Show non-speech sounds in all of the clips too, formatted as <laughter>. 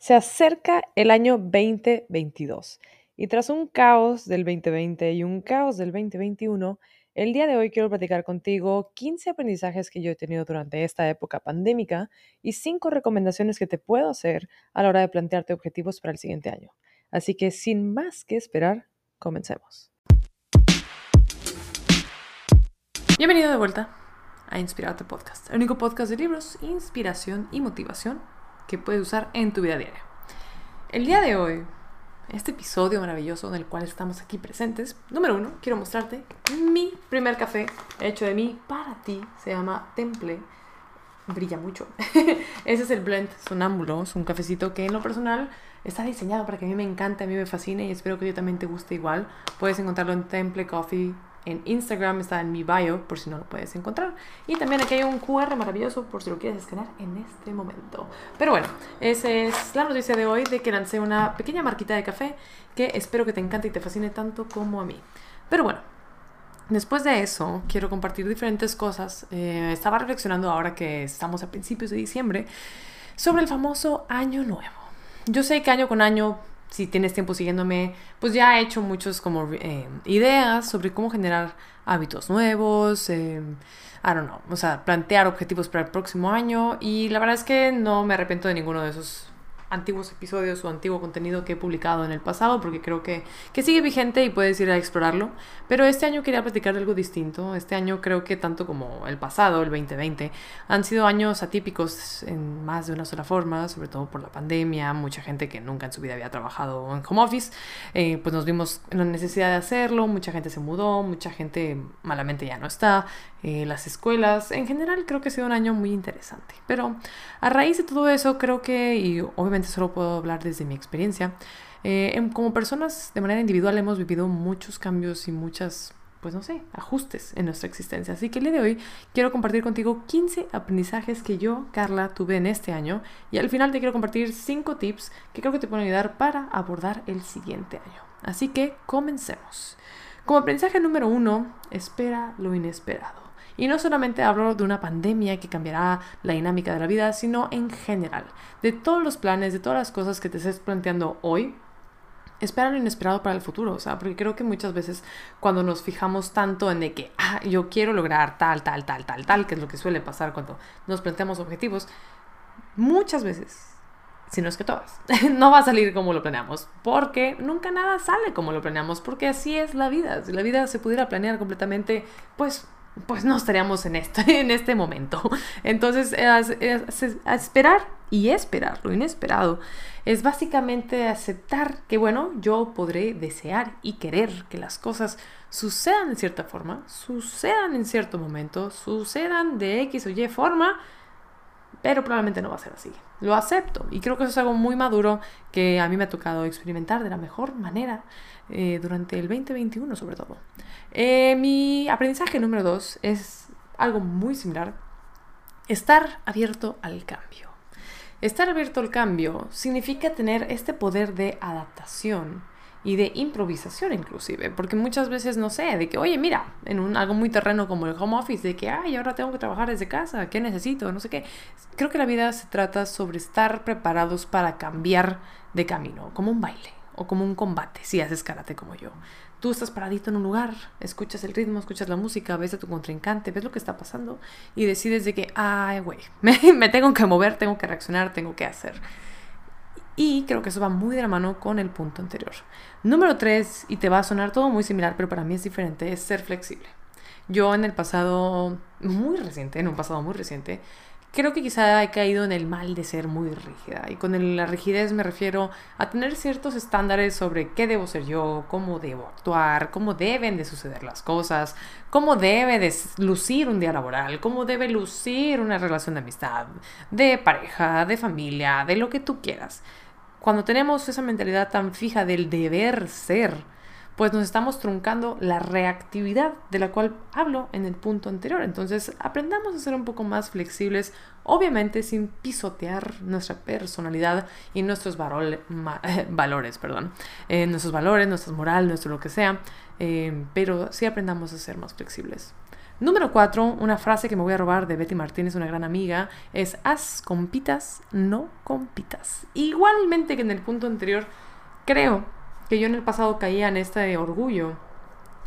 Se acerca el año 2022 y tras un caos del 2020 y un caos del 2021, el día de hoy quiero platicar contigo 15 aprendizajes que yo he tenido durante esta época pandémica y 5 recomendaciones que te puedo hacer a la hora de plantearte objetivos para el siguiente año. Así que sin más que esperar, comencemos. Bienvenido de vuelta a Inspirarte Podcast, el único podcast de libros, inspiración y motivación que puedes usar en tu vida diaria. El día de hoy, este episodio maravilloso en el cual estamos aquí presentes, número uno, quiero mostrarte mi primer café hecho de mí para ti. Se llama Temple. Brilla mucho. <laughs> Ese es el blend sonámbulo. Es un cafecito que en lo personal está diseñado para que a mí me encante, a mí me fascine y espero que ti también te guste igual. Puedes encontrarlo en Temple Coffee en Instagram, está en mi bio por si no lo puedes encontrar. Y también aquí hay un QR maravilloso por si lo quieres escanear en este momento. Pero bueno, esa es la noticia de hoy de que lancé una pequeña marquita de café que espero que te encante y te fascine tanto como a mí. Pero bueno, Después de eso, quiero compartir diferentes cosas. Eh, estaba reflexionando ahora que estamos a principios de diciembre sobre el famoso Año Nuevo. Yo sé que año con año si tienes tiempo siguiéndome, pues ya he hecho muchos como eh, ideas sobre cómo generar hábitos nuevos, eh, I don't know, o sea, plantear objetivos para el próximo año y la verdad es que no me arrepiento de ninguno de esos antiguos episodios o antiguo contenido que he publicado en el pasado, porque creo que, que sigue vigente y puedes ir a explorarlo. Pero este año quería platicar de algo distinto. Este año creo que tanto como el pasado, el 2020, han sido años atípicos en más de una sola forma, sobre todo por la pandemia, mucha gente que nunca en su vida había trabajado en home office, eh, pues nos vimos en la necesidad de hacerlo, mucha gente se mudó, mucha gente malamente ya no está, eh, las escuelas, en general creo que ha sido un año muy interesante. Pero a raíz de todo eso creo que, y obviamente solo puedo hablar desde mi experiencia. Eh, como personas de manera individual hemos vivido muchos cambios y muchas, pues no sé, ajustes en nuestra existencia. Así que el día de hoy quiero compartir contigo 15 aprendizajes que yo, Carla, tuve en este año y al final te quiero compartir 5 tips que creo que te pueden ayudar para abordar el siguiente año. Así que comencemos. Como aprendizaje número uno, espera lo inesperado. Y no solamente hablo de una pandemia que cambiará la dinámica de la vida, sino en general, de todos los planes, de todas las cosas que te estés planteando hoy, espera lo inesperado para el futuro, o sea, porque creo que muchas veces cuando nos fijamos tanto en de que, ah, yo quiero lograr tal, tal, tal, tal, tal, que es lo que suele pasar cuando nos planteamos objetivos, muchas veces, si no es que todas, <laughs> no va a salir como lo planeamos, porque nunca nada sale como lo planeamos, porque así es la vida, si la vida se pudiera planear completamente, pues pues no estaríamos en este, <laughs> en este momento. Entonces, esperar y esperar lo inesperado es básicamente aceptar que, bueno, yo podré desear y querer que las cosas sucedan de cierta forma, sucedan en cierto momento, sucedan de X o Y forma, pero probablemente no va a ser así. Lo acepto y creo que eso es algo muy maduro que a mí me ha tocado experimentar de la mejor manera eh, durante el 2021 sobre todo. Eh, mi aprendizaje número dos es algo muy similar. Estar abierto al cambio. Estar abierto al cambio significa tener este poder de adaptación y de improvisación inclusive, porque muchas veces no sé, de que, oye, mira, en un, algo muy terreno como el home office, de que, ay, ahora tengo que trabajar desde casa, ¿qué necesito? No sé qué. Creo que la vida se trata sobre estar preparados para cambiar de camino, como un baile o como un combate, si haces karate como yo. Tú estás paradito en un lugar, escuchas el ritmo, escuchas la música, ves a tu contrincante, ves lo que está pasando y decides de que, ay, güey, <laughs> me, tengo que mover, tengo que reaccionar, tengo que hacer. Y creo que eso va muy de la mano con el punto anterior. Número tres, y te va a sonar todo muy similar, pero para mí es diferente, es ser flexible. Yo en el pasado muy reciente, en un pasado muy reciente, creo que quizá he caído en el mal de ser muy rígida. Y con la rigidez me refiero a tener ciertos estándares sobre qué debo ser yo, cómo debo actuar, cómo deben de suceder las cosas, cómo debe de lucir un día laboral, cómo debe lucir una relación de amistad, de pareja, de familia, de lo que tú quieras. Cuando tenemos esa mentalidad tan fija del deber ser, pues nos estamos truncando la reactividad de la cual hablo en el punto anterior. Entonces, aprendamos a ser un poco más flexibles, obviamente sin pisotear nuestra personalidad y nuestros <laughs> valores, perdón, eh, nuestros valores, nuestra moral, nuestro lo que sea, eh, pero sí aprendamos a ser más flexibles. Número cuatro, una frase que me voy a robar de Betty Martínez, una gran amiga, es haz compitas, no compitas. Igualmente que en el punto anterior, creo que yo en el pasado caía en este orgullo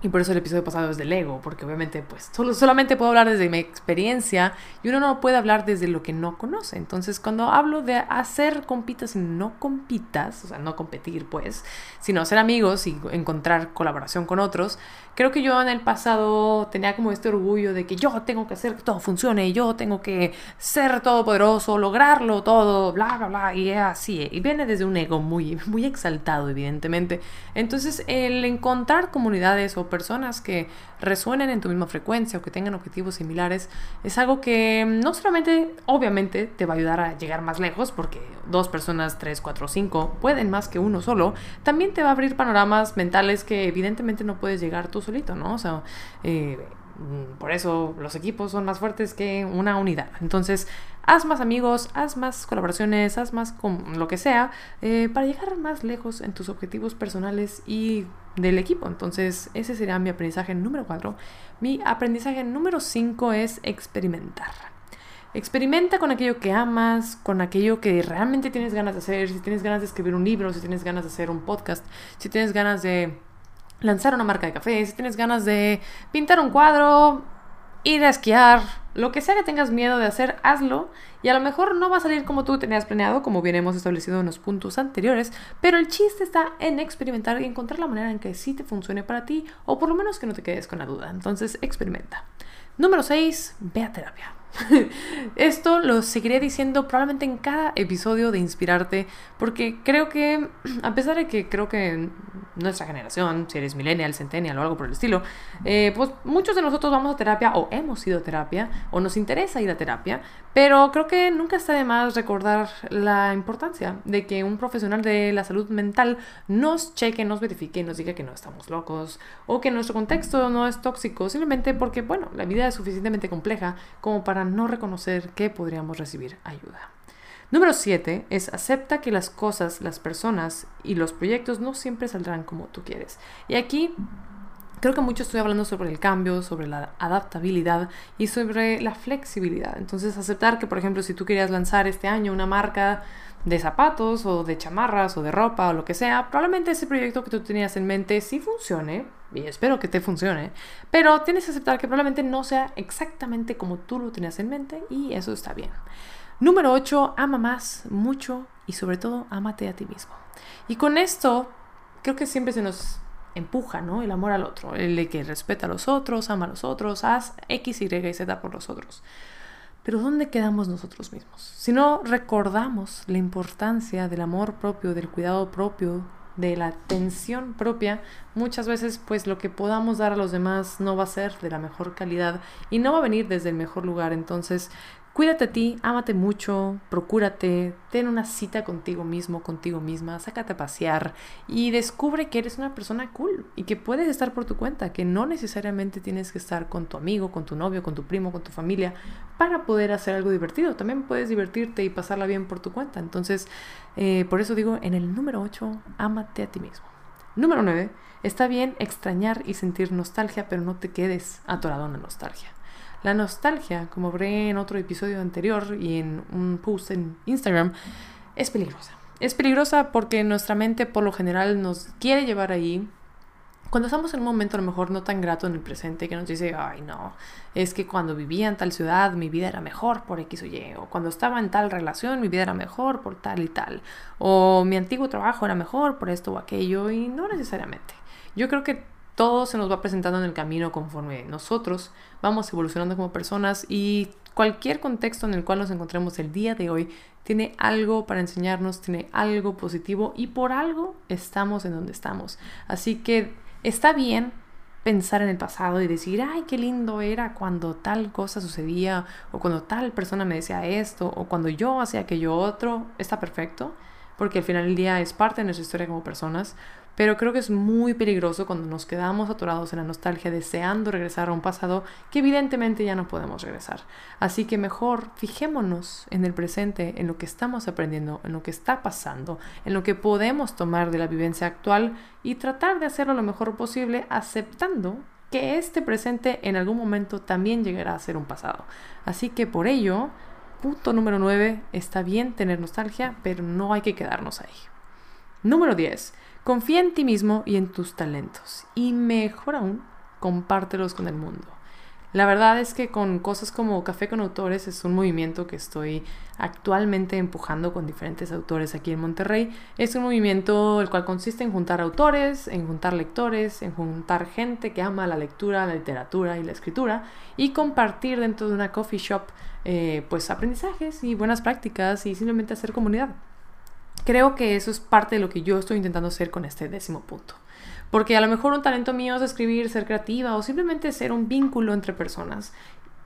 y por eso el episodio pasado es del ego, porque obviamente pues solo, solamente puedo hablar desde mi experiencia y uno no puede hablar desde lo que no conoce. Entonces cuando hablo de hacer compitas y no compitas, o sea, no competir pues, sino ser amigos y encontrar colaboración con otros, creo que yo en el pasado tenía como este orgullo de que yo tengo que hacer que todo funcione, yo tengo que ser todopoderoso, lograrlo todo, bla, bla, bla, y así. Y viene desde un ego muy, muy exaltado, evidentemente. Entonces el encontrar comunidades o personas que resuenen en tu misma frecuencia o que tengan objetivos similares, es algo que no solamente, obviamente, te va a ayudar a llegar más lejos, porque dos personas, tres, cuatro, cinco, pueden más que uno solo, también te va a abrir panoramas mentales que evidentemente no puedes llegar tú solito, ¿no? O sea, eh, Mm, por eso los equipos son más fuertes que una unidad. Entonces, haz más amigos, haz más colaboraciones, haz más con lo que sea eh, para llegar más lejos en tus objetivos personales y del equipo. Entonces, ese será mi aprendizaje número 4. Mi aprendizaje número 5 es experimentar. Experimenta con aquello que amas, con aquello que realmente tienes ganas de hacer, si tienes ganas de escribir un libro, si tienes ganas de hacer un podcast, si tienes ganas de lanzar una marca de café, si tienes ganas de pintar un cuadro, ir a esquiar, lo que sea que tengas miedo de hacer, hazlo. Y a lo mejor no va a salir como tú tenías planeado, como bien hemos establecido en los puntos anteriores, pero el chiste está en experimentar y encontrar la manera en que sí te funcione para ti, o por lo menos que no te quedes con la duda. Entonces, experimenta. Número 6, ve a terapia. <laughs> Esto lo seguiré diciendo probablemente en cada episodio de Inspirarte, porque creo que, <clears throat> a pesar de que creo que nuestra generación, si eres millennial, centennial o algo por el estilo, eh, pues muchos de nosotros vamos a terapia o hemos ido a terapia o nos interesa ir a terapia, pero creo que nunca está de más recordar la importancia de que un profesional de la salud mental nos cheque, nos verifique y nos diga que no estamos locos o que nuestro contexto no es tóxico, simplemente porque, bueno, la vida es suficientemente compleja como para no reconocer que podríamos recibir ayuda. Número 7 es acepta que las cosas, las personas y los proyectos no siempre saldrán como tú quieres. Y aquí creo que mucho estoy hablando sobre el cambio, sobre la adaptabilidad y sobre la flexibilidad. Entonces aceptar que, por ejemplo, si tú querías lanzar este año una marca de zapatos o de chamarras o de ropa o lo que sea, probablemente ese proyecto que tú tenías en mente sí funcione, y espero que te funcione, pero tienes que aceptar que probablemente no sea exactamente como tú lo tenías en mente y eso está bien. Número 8, ama más, mucho y sobre todo amate a ti mismo. Y con esto creo que siempre se nos empuja, ¿no? El amor al otro, el de que respeta a los otros, ama a los otros, haz X, Y y Z por los otros. Pero ¿dónde quedamos nosotros mismos? Si no recordamos la importancia del amor propio, del cuidado propio, de la atención propia, muchas veces pues lo que podamos dar a los demás no va a ser de la mejor calidad y no va a venir desde el mejor lugar. Entonces Cuídate a ti, ámate mucho, procúrate, ten una cita contigo mismo, contigo misma, sácate a pasear y descubre que eres una persona cool y que puedes estar por tu cuenta, que no necesariamente tienes que estar con tu amigo, con tu novio, con tu primo, con tu familia para poder hacer algo divertido. También puedes divertirte y pasarla bien por tu cuenta. Entonces, eh, por eso digo, en el número 8, ámate a ti mismo. Número 9, está bien extrañar y sentir nostalgia, pero no te quedes atorado en la nostalgia. La nostalgia, como habré en otro episodio anterior y en un post en Instagram, es peligrosa. Es peligrosa porque nuestra mente por lo general nos quiere llevar ahí. Cuando estamos en un momento a lo mejor no tan grato en el presente que nos dice, ay no, es que cuando vivía en tal ciudad mi vida era mejor por X o Y, o cuando estaba en tal relación mi vida era mejor por tal y tal, o mi antiguo trabajo era mejor por esto o aquello, y no necesariamente. Yo creo que todo se nos va presentando en el camino conforme nosotros vamos evolucionando como personas y cualquier contexto en el cual nos encontremos el día de hoy tiene algo para enseñarnos, tiene algo positivo y por algo estamos en donde estamos. Así que está bien pensar en el pasado y decir, ay, qué lindo era cuando tal cosa sucedía o cuando tal persona me decía esto o cuando yo hacía aquello otro, está perfecto, porque al final del día es parte de nuestra historia como personas, pero creo que es muy peligroso cuando nos quedamos atorados en la nostalgia deseando regresar a un pasado que evidentemente ya no podemos regresar. Así que mejor fijémonos en el presente, en lo que estamos aprendiendo, en lo que está pasando, en lo que podemos tomar de la vivencia actual y tratar de hacerlo lo mejor posible aceptando que este presente en algún momento también llegará a ser un pasado. Así que por ello, punto número 9, está bien tener nostalgia, pero no hay que quedarnos ahí. Número 10. Confía en ti mismo y en tus talentos. Y mejor aún, compártelos con el mundo. La verdad es que con cosas como Café con Autores es un movimiento que estoy actualmente empujando con diferentes autores aquí en Monterrey. Es un movimiento el cual consiste en juntar autores, en juntar lectores, en juntar gente que ama la lectura, la literatura y la escritura y compartir dentro de una coffee shop eh, pues aprendizajes y buenas prácticas y simplemente hacer comunidad. Creo que eso es parte de lo que yo estoy intentando hacer con este décimo punto. Porque a lo mejor un talento mío es escribir, ser creativa o simplemente ser un vínculo entre personas.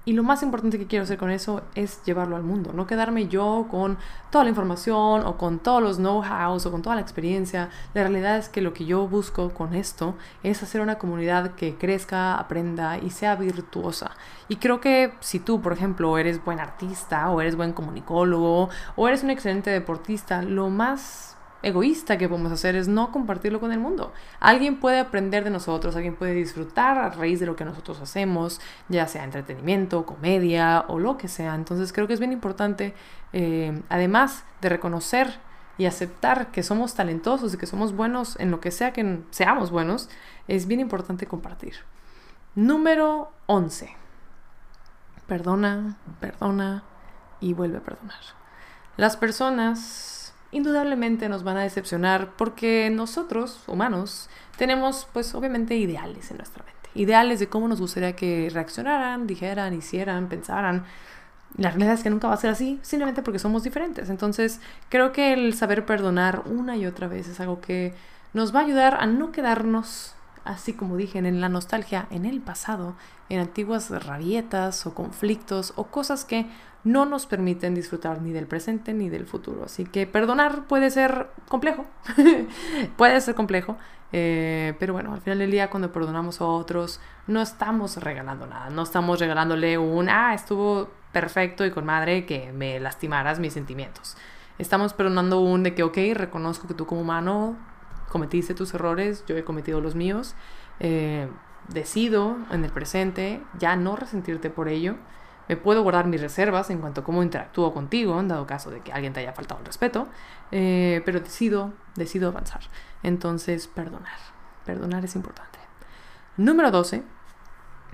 Y lo más importante que quiero hacer con eso es llevarlo al mundo, no quedarme yo con toda la información o con todos los know-hows o con toda la experiencia. La realidad es que lo que yo busco con esto es hacer una comunidad que crezca, aprenda y sea virtuosa. Y creo que si tú, por ejemplo, eres buen artista o eres buen comunicólogo o eres un excelente deportista, lo más egoísta que podemos hacer es no compartirlo con el mundo. Alguien puede aprender de nosotros, alguien puede disfrutar a raíz de lo que nosotros hacemos, ya sea entretenimiento, comedia o lo que sea. Entonces creo que es bien importante, eh, además de reconocer y aceptar que somos talentosos y que somos buenos en lo que sea que seamos buenos, es bien importante compartir. Número 11. Perdona, perdona y vuelve a perdonar. Las personas indudablemente nos van a decepcionar porque nosotros, humanos, tenemos pues obviamente ideales en nuestra mente. Ideales de cómo nos gustaría que reaccionaran, dijeran, hicieran, pensaran. La realidad es que nunca va a ser así, simplemente porque somos diferentes. Entonces, creo que el saber perdonar una y otra vez es algo que nos va a ayudar a no quedarnos, así como dije, en la nostalgia, en el pasado, en antiguas rabietas o conflictos o cosas que no nos permiten disfrutar ni del presente ni del futuro. Así que perdonar puede ser complejo, <laughs> puede ser complejo, eh, pero bueno, al final del día cuando perdonamos a otros no estamos regalando nada, no estamos regalándole un, ah, estuvo perfecto y con madre que me lastimaras mis sentimientos. Estamos perdonando un de que, ok, reconozco que tú como humano cometiste tus errores, yo he cometido los míos, eh, decido en el presente ya no resentirte por ello me puedo guardar mis reservas en cuanto a cómo interactúo contigo, en dado caso de que alguien te haya faltado el respeto, eh, pero decido, decido avanzar. Entonces, perdonar. Perdonar es importante. Número 12.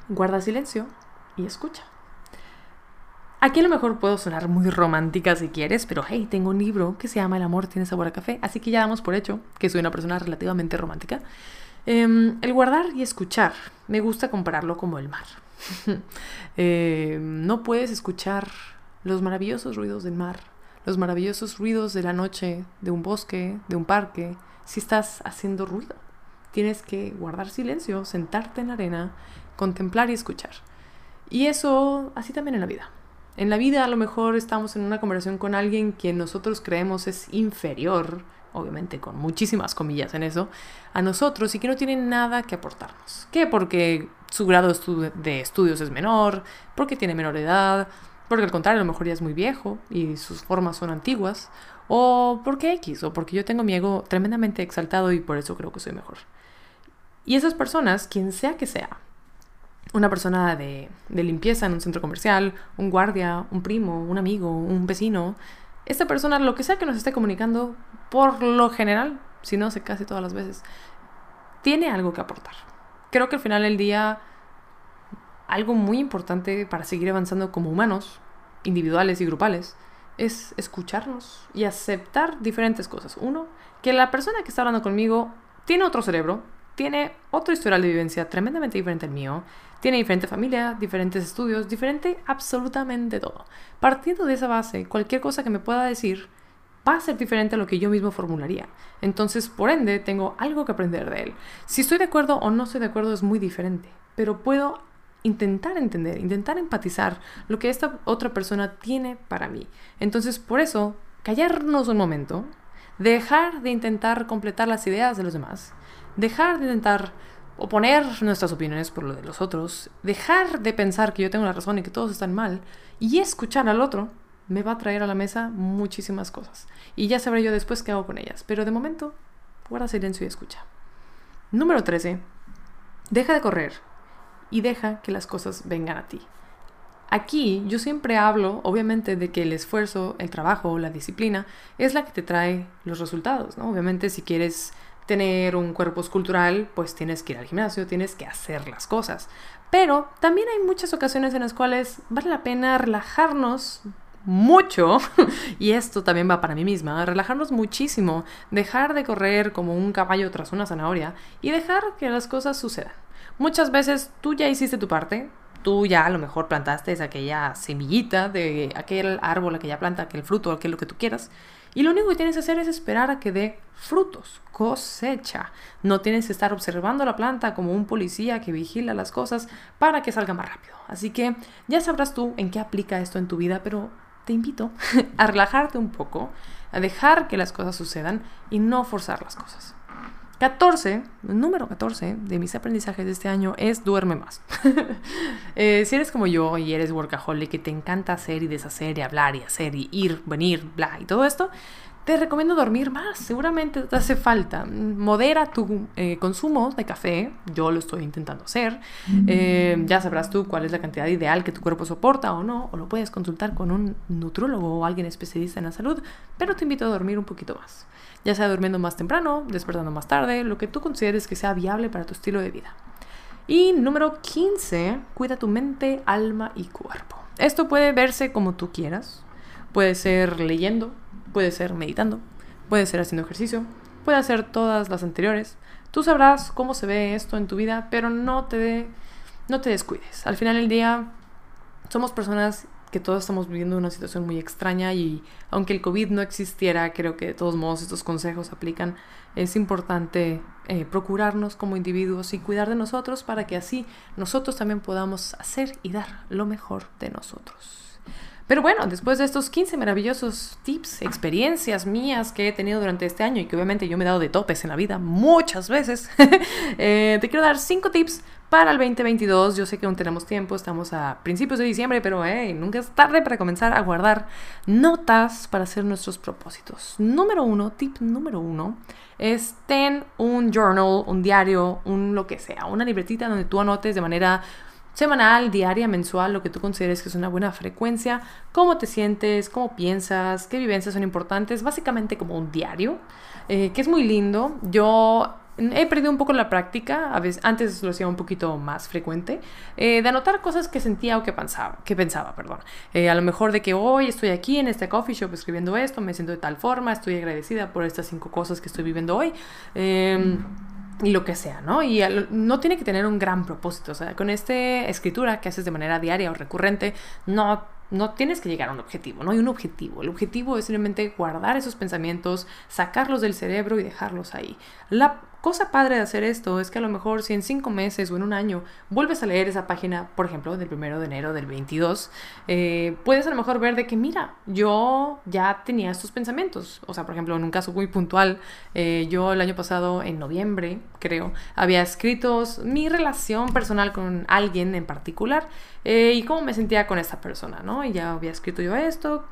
Guarda silencio y escucha. Aquí a lo mejor puedo sonar muy romántica si quieres, pero hey, tengo un libro que se llama El amor tiene sabor a café, así que ya damos por hecho que soy una persona relativamente romántica. Em, el guardar y escuchar, me gusta compararlo como el mar. <laughs> Eh, no puedes escuchar los maravillosos ruidos del mar, los maravillosos ruidos de la noche, de un bosque, de un parque, si estás haciendo ruido. Tienes que guardar silencio, sentarte en la arena, contemplar y escuchar. Y eso así también en la vida. En la vida a lo mejor estamos en una conversación con alguien que nosotros creemos es inferior, obviamente con muchísimas comillas en eso, a nosotros y que no tiene nada que aportarnos. ¿Qué? Porque su grado de estudios es menor, porque tiene menor edad, porque al contrario a lo mejor ya es muy viejo y sus formas son antiguas, o porque X, o porque yo tengo mi ego tremendamente exaltado y por eso creo que soy mejor. Y esas personas, quien sea que sea, una persona de, limpieza en un centro comercial, un guardia, un primo, un amigo, un vecino, esta persona, lo que sea que nos esté comunicando, por lo general, si no sé casi todas las veces, tiene algo que aportar creo que al final del día algo muy importante para seguir avanzando como humanos, individuales y grupales, es escucharnos y aceptar diferentes cosas. Uno, que la persona que está hablando conmigo tiene otro cerebro, tiene otro historial de vivencia tremendamente diferente al mío, tiene diferente familia, diferentes estudios, diferente absolutamente todo. Partiendo de esa base, cualquier cosa que me pueda decir va a ser diferente a lo que yo mismo formularía. Entonces, por ende, tengo algo que aprender de él. Si estoy de acuerdo o no estoy de acuerdo es muy diferente, pero puedo intentar entender, intentar empatizar lo que esta otra persona tiene para mí. Entonces, por eso, callarnos un momento, dejar de intentar completar las ideas de los demás, dejar de intentar oponer nuestras opiniones por lo de los otros, dejar de pensar que yo tengo la razón y que todos están mal, y escuchar al otro me va a traer a la mesa muchísimas cosas. Y ya sabré yo después qué hago con ellas. Pero de momento, guarda silencio y escucha. Número 13. Deja de correr y deja que las cosas vengan a ti. Aquí yo siempre hablo, obviamente, de que el esfuerzo, el trabajo, la disciplina es la que te trae los resultados, ¿no? Obviamente, si quieres tener un cuerpo escultural, pues tienes que ir al gimnasio, tienes que hacer las cosas. Pero también hay muchas ocasiones en las cuales vale la pena relajarnos mucho, <laughs> y esto también va para mí misma, relajarnos muchísimo, dejar de correr como un caballo tras una zanahoria y dejar que las cosas sucedan. Muchas veces tú ya hiciste tu parte, tú ya a lo mejor plantaste aquella semillita de aquel árbol, aquella planta, aquel fruto, aquel lo que tú quieras. Y lo único que tienes que hacer es esperar a que dé frutos, cosecha. No tienes que estar observando la planta como un policía que vigila las cosas para que salga más rápido. Así que ya sabrás tú en qué aplica esto en tu vida, pero te invito <laughs> a relajarte un poco, a dejar que las cosas sucedan y no forzar las cosas. 14, el número 14 de mis aprendizajes de este año es duerme más. <laughs> Eh, si eres como yo y eres workaholic, que te encanta hacer y deshacer y hablar y hacer y ir, venir, bla y todo esto, te recomiendo dormir más. Seguramente te hace falta. Modera tu eh, consumo de café. Yo lo estoy intentando hacer. Eh, ya sabrás tú cuál es la cantidad ideal que tu cuerpo soporta o no. O lo puedes consultar con un nutrólogo o alguien especialista en la salud. Pero te invito a dormir un poquito más ya sea durmiendo más temprano, despertando más tarde, lo que tú consideres que sea viable para tu estilo de vida. Y número 15, cuida tu mente, alma y cuerpo. Esto puede verse como tú quieras. Puede ser leyendo, puede ser meditando, puede ser haciendo ejercicio, puede ser todas las anteriores. Tú sabrás cómo se ve esto en tu vida, pero no te, no te descuides. Al final del día, somos personas que todos estamos viviendo una situación muy extraña y aunque el COVID no existiera, creo que de todos modos estos consejos aplican. Es importante eh, procurarnos como individuos y cuidar de nosotros para que así nosotros también podamos hacer y dar lo mejor de nosotros. Pero bueno, después de estos 15 maravillosos tips, experiencias mías que he tenido durante este año y que obviamente yo me he dado de topes en la vida muchas veces, <laughs> eh, te quiero dar 5 tips para el 2022. Yo sé que aún tenemos tiempo, estamos a principios de diciembre, pero nunca es tarde para comenzar a guardar notas para hacer nuestros propósitos. Número uno, tip número uno, es ten un journal, un diario, un lo que sea, una libretita donde tú anotes de manera semanal, diaria, mensual, lo que tú consideres que es una buena frecuencia, cómo te sientes, cómo piensas, qué vivencias son importantes, básicamente como un diario, eh, que es muy lindo. Yo he perdido un poco la práctica, a veces, antes lo hacía un poquito más frecuente, eh, de anotar cosas que sentía o que pensaba, que pensaba perdón. Eh, a lo mejor de que hoy estoy aquí en este coffee shop escribiendo esto, me siento de tal forma, estoy agradecida por estas cinco cosas que estoy viviendo hoy. Em, lo que sea, ¿no? Y no tiene que tener un gran propósito, o sea, con esta escritura que haces de manera diaria o recurrente, no no tienes que llegar a un objetivo, no hay un objetivo. El objetivo es simplemente guardar esos pensamientos, sacarlos del cerebro y dejarlos ahí. La cosa padre de hacer esto es que a lo mejor si en cinco meses o en un año vuelves a leer esa página, por ejemplo, del primero de enero del 22, eh, puedes a lo mejor ver de que, mira, yo ya tenía estos pensamientos. O sea, por ejemplo, en un caso muy puntual, eh, yo el año pasado, en noviembre, creo, había escrito mi relación personal con alguien en particular eh, y cómo me sentía con esa persona, ¿no? Y ya había escrito yo esto,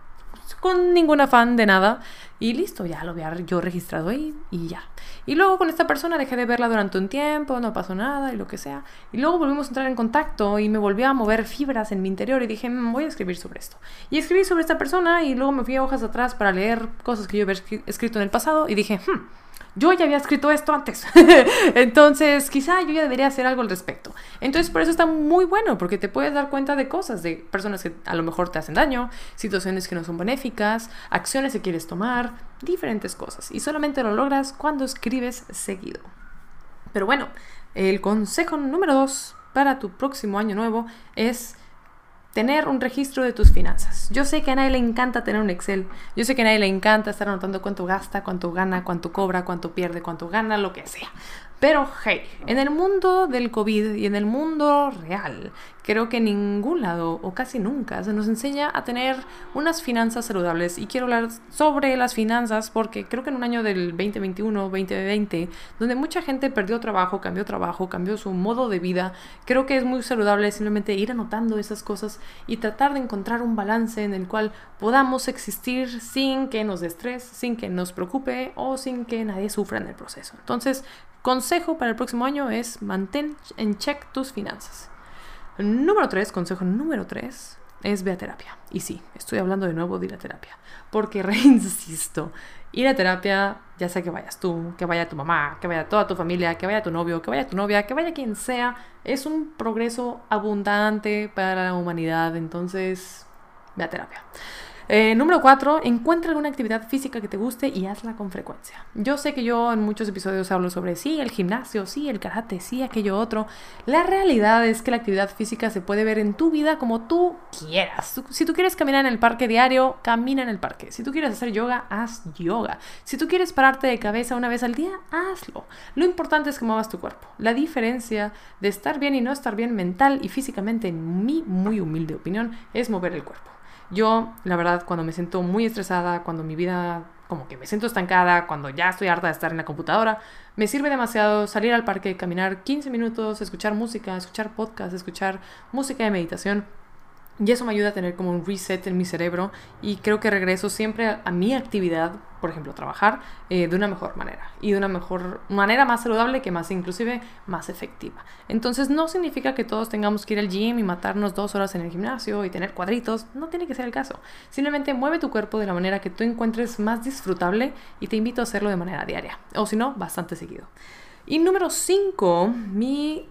con ningún afán de nada. Y listo, ya lo había yo registrado ahí y ya. Y luego con esta persona dejé de verla durante un tiempo, no pasó nada y lo que sea. Y luego volvimos a entrar en contacto y me volvió a mover fibras en mi interior y dije, mm, voy a escribir sobre esto. Y escribí sobre esta persona y luego me fui a hojas atrás para leer cosas que yo había escrito en el pasado y dije, hmm, yo ya había escrito esto antes. <laughs> Entonces, quizá yo ya debería hacer algo al respecto. Entonces, por eso está muy bueno, porque te puedes dar cuenta de cosas, de personas que a lo mejor te hacen daño, situaciones que no son benéficas, acciones que quieres tomar, diferentes cosas. Y solamente lo logras cuando escribes seguido. Pero bueno, el consejo número dos para tu próximo año nuevo es tener un registro de tus finanzas. Yo sé que a nadie le encanta tener un Excel. Yo sé que a nadie le encanta estar anotando cuánto gasta, cuánto gana, cuánto cobra, cuánto pierde, cuánto gana, lo que sea. Pero hey, en el mundo del COVID y en el mundo real, creo que en ningún lado o casi nunca se nos enseña a tener unas finanzas saludables. Y quiero hablar sobre las finanzas porque creo que en un año del 2021, 2020, donde mucha gente perdió trabajo, cambió trabajo, cambió su modo de vida, creo que es muy saludable simplemente ir anotando esas cosas y tratar de encontrar un balance en el cual podamos existir sin que nos dé estrés, sin que nos preocupe o sin que nadie sufra en el proceso. Entonces, consejo para el próximo año es mantén en check tus finanzas. Número 3, consejo número 3, es ve a terapia. Y sí, estoy hablando de nuevo de ir a terapia. Porque <laughs> reinsisto, ir a terapia, ya sea que vayas tú, que vaya tu mamá, que vaya toda tu familia, que vaya tu novio, que vaya tu novia, que vaya quien sea, es un progreso abundante para la humanidad. Entonces, ve a terapia. Eh, número 4, encuentra alguna actividad física que te guste y hazla con frecuencia. Yo sé que yo en muchos episodios hablo sobre sí, el gimnasio, sí, el karate, sí, aquello otro. La realidad es que la actividad física se puede ver en tu vida como tú quieras. Si tú quieres caminar en el parque diario, camina en el parque. Si tú quieres hacer yoga, haz yoga. Si tú quieres pararte de cabeza una vez al día, hazlo. Lo importante es que muevas tu cuerpo. La diferencia de estar bien y no estar bien mental y físicamente, en mi muy humilde opinión, es mover el cuerpo. Yo, la verdad, cuando me siento muy estresada, cuando mi vida como que me siento estancada, cuando ya estoy harta de estar en la computadora, me sirve demasiado salir al parque, caminar 15 minutos, escuchar música, escuchar podcast, escuchar música de meditación y eso me ayuda a tener como un reset en mi cerebro y creo que regreso siempre a, mi actividad, por ejemplo, trabajar, eh, de una mejor manera y de una mejor manera más saludable que más inclusive más efectiva. Entonces no significa que todos tengamos que ir al gym y matarnos dos horas en el gimnasio y tener cuadritos, no tiene que ser el caso. Simplemente mueve tu cuerpo de la manera que tú encuentres más disfrutable y te invito a hacerlo de manera diaria o si no, bastante seguido. Y número 5, mi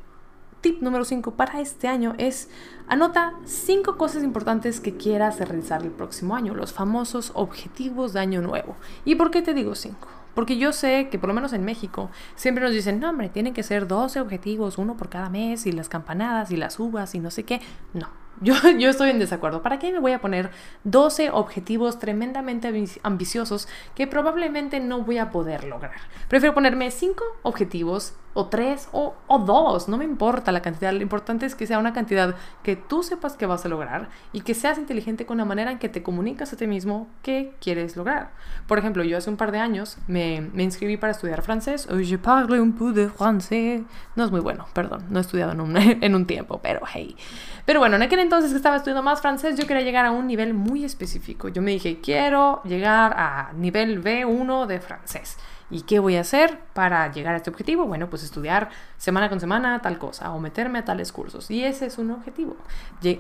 tip número 5 para este año es anota 5 cosas importantes que quieras realizar el próximo año, los famosos objetivos de año nuevo. ¿Y por qué te digo 5? Porque yo sé que por lo menos en México siempre nos dicen, no hombre, tienen que ser 12 objetivos, uno por cada mes, y las campanadas y las uvas y no sé qué. No, <laughs> yo, yo, estoy en desacuerdo. ¿Para qué me voy a poner 12 objetivos tremendamente ambiciosos que probablemente no voy a poder lograr? Prefiero ponerme 5 objetivos o 3 o, 2. No me importa la cantidad. Lo importante es que sea una cantidad que tú sepas que vas a lograr y que seas inteligente con la manera en que te comunicas a ti mismo que quieres lograr. Por ejemplo, yo hace un par de años me, me inscribí para estudiar francés. Je parle un peu de français. No es muy bueno, perdón. No he estudiado en un, <laughs> en un tiempo, pero hey. Pero bueno, en aquel entonces que estaba estudiando más francés, yo quería llegar a un nivel muy específico. Yo me dije, quiero llegar a nivel B1 de francés. ¿Y qué voy a hacer para llegar a este objetivo? Bueno, pues estudiar semana con semana tal cosa o meterme a tales cursos. Y ese es un objetivo.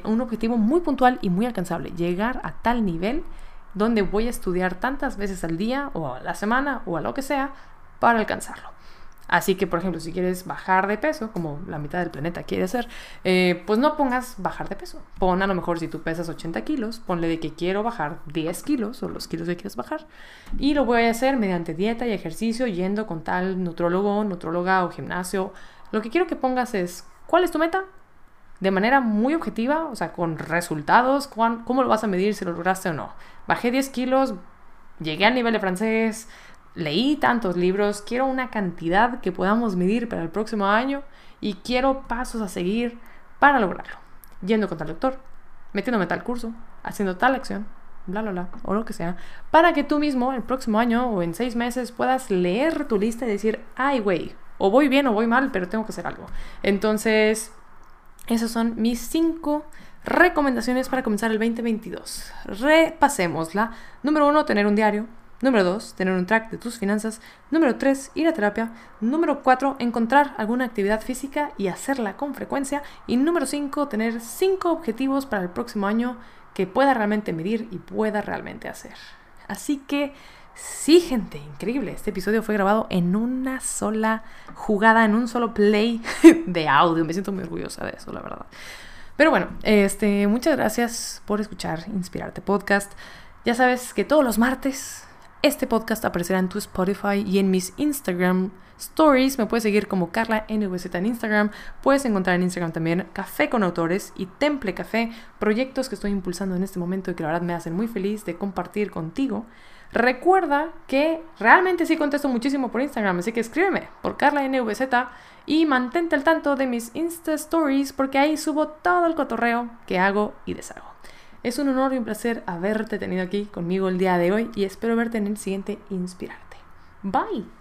Un objetivo muy puntual y muy alcanzable. Llegar a tal nivel donde voy a estudiar tantas veces al día o a la semana o a lo que sea para alcanzarlo. Así que, por ejemplo, si quieres bajar de peso, como la mitad del planeta quiere hacer, eh, pues no pongas bajar de peso. Pon a lo mejor si tú pesas 80 kilos, ponle de que quiero bajar 10 kilos o los kilos que quieres bajar. Y lo voy a hacer mediante dieta y ejercicio, yendo con tal nutrólogo, nutróloga o gimnasio. Lo que quiero que pongas es, ¿cuál es tu meta? De manera muy objetiva, o sea, con resultados, ¿cómo lo vas a medir si lo lograste o no? Bajé 10 kilos, llegué al nivel de francés, leí tantos libros, quiero una cantidad que podamos medir para el próximo año y quiero pasos a seguir para lograrlo. Yendo con tal doctor, metiéndome tal curso, haciendo tal acción, bla, bla, bla, o lo que sea, para que tú mismo el próximo año o en seis meses puedas leer tu lista y decir, ay, güey, o voy bien o voy mal, pero tengo que hacer algo. Entonces, esas son mis cinco recomendaciones para comenzar el 2022. Repasémosla. Número uno, tener un diario. Número 2, tener un track de tus finanzas. Número 3, ir a terapia. Número 4, encontrar alguna actividad física y hacerla con frecuencia. Y número 5, tener 5 objetivos para el próximo año que pueda realmente medir y pueda realmente hacer. Así que sí, gente, increíble. Este episodio fue grabado en una sola jugada, en un solo play <laughs> de audio. Me siento muy orgullosa de eso, la verdad. Pero bueno, este, muchas gracias por escuchar Inspirarte Podcast. Ya sabes que todos los martes este podcast aparecerá en tu Spotify y en mis Instagram Stories. Me puedes seguir como Carla NVZ en Instagram. Puedes encontrar en Instagram también Café con Autores y Temple Café, proyectos que estoy impulsando en este momento y que la verdad me hacen muy feliz de compartir contigo. Recuerda que realmente sí contesto muchísimo por Instagram, así que escríbeme por Carla NVZ y mantente al tanto de mis Insta Stories porque ahí subo todo el cotorreo que hago y deshago. Es un honor y un placer haberte tenido aquí conmigo el día de hoy y espero verte en el siguiente Inspirarte. Bye.